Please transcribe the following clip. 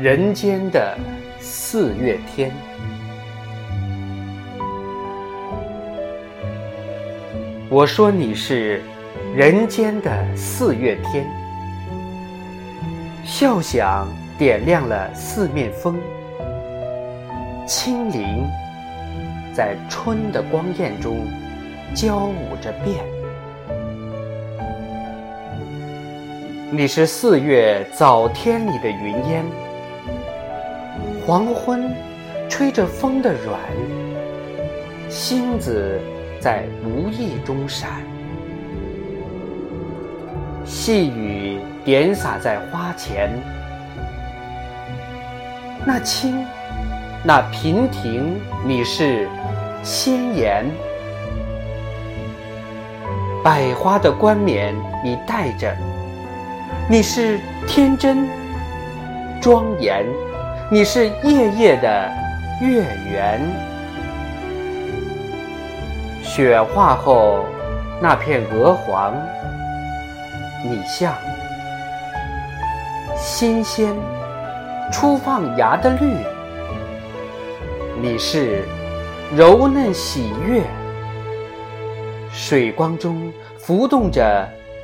人间的四月天，我说你是人间的四月天，笑响点亮了四面风，轻灵在春的光艳中交舞着变。你是四月早天里的云烟。黄昏，吹着风的软，星子在无意中闪，细雨点洒在花前，那清，那娉婷，你是鲜艳，百花的冠冕你戴着，你是天真庄严。你是夜夜的月圆，雪化后那片鹅黄，你像新鲜初放芽的绿，你是柔嫩喜悦，水光中浮动着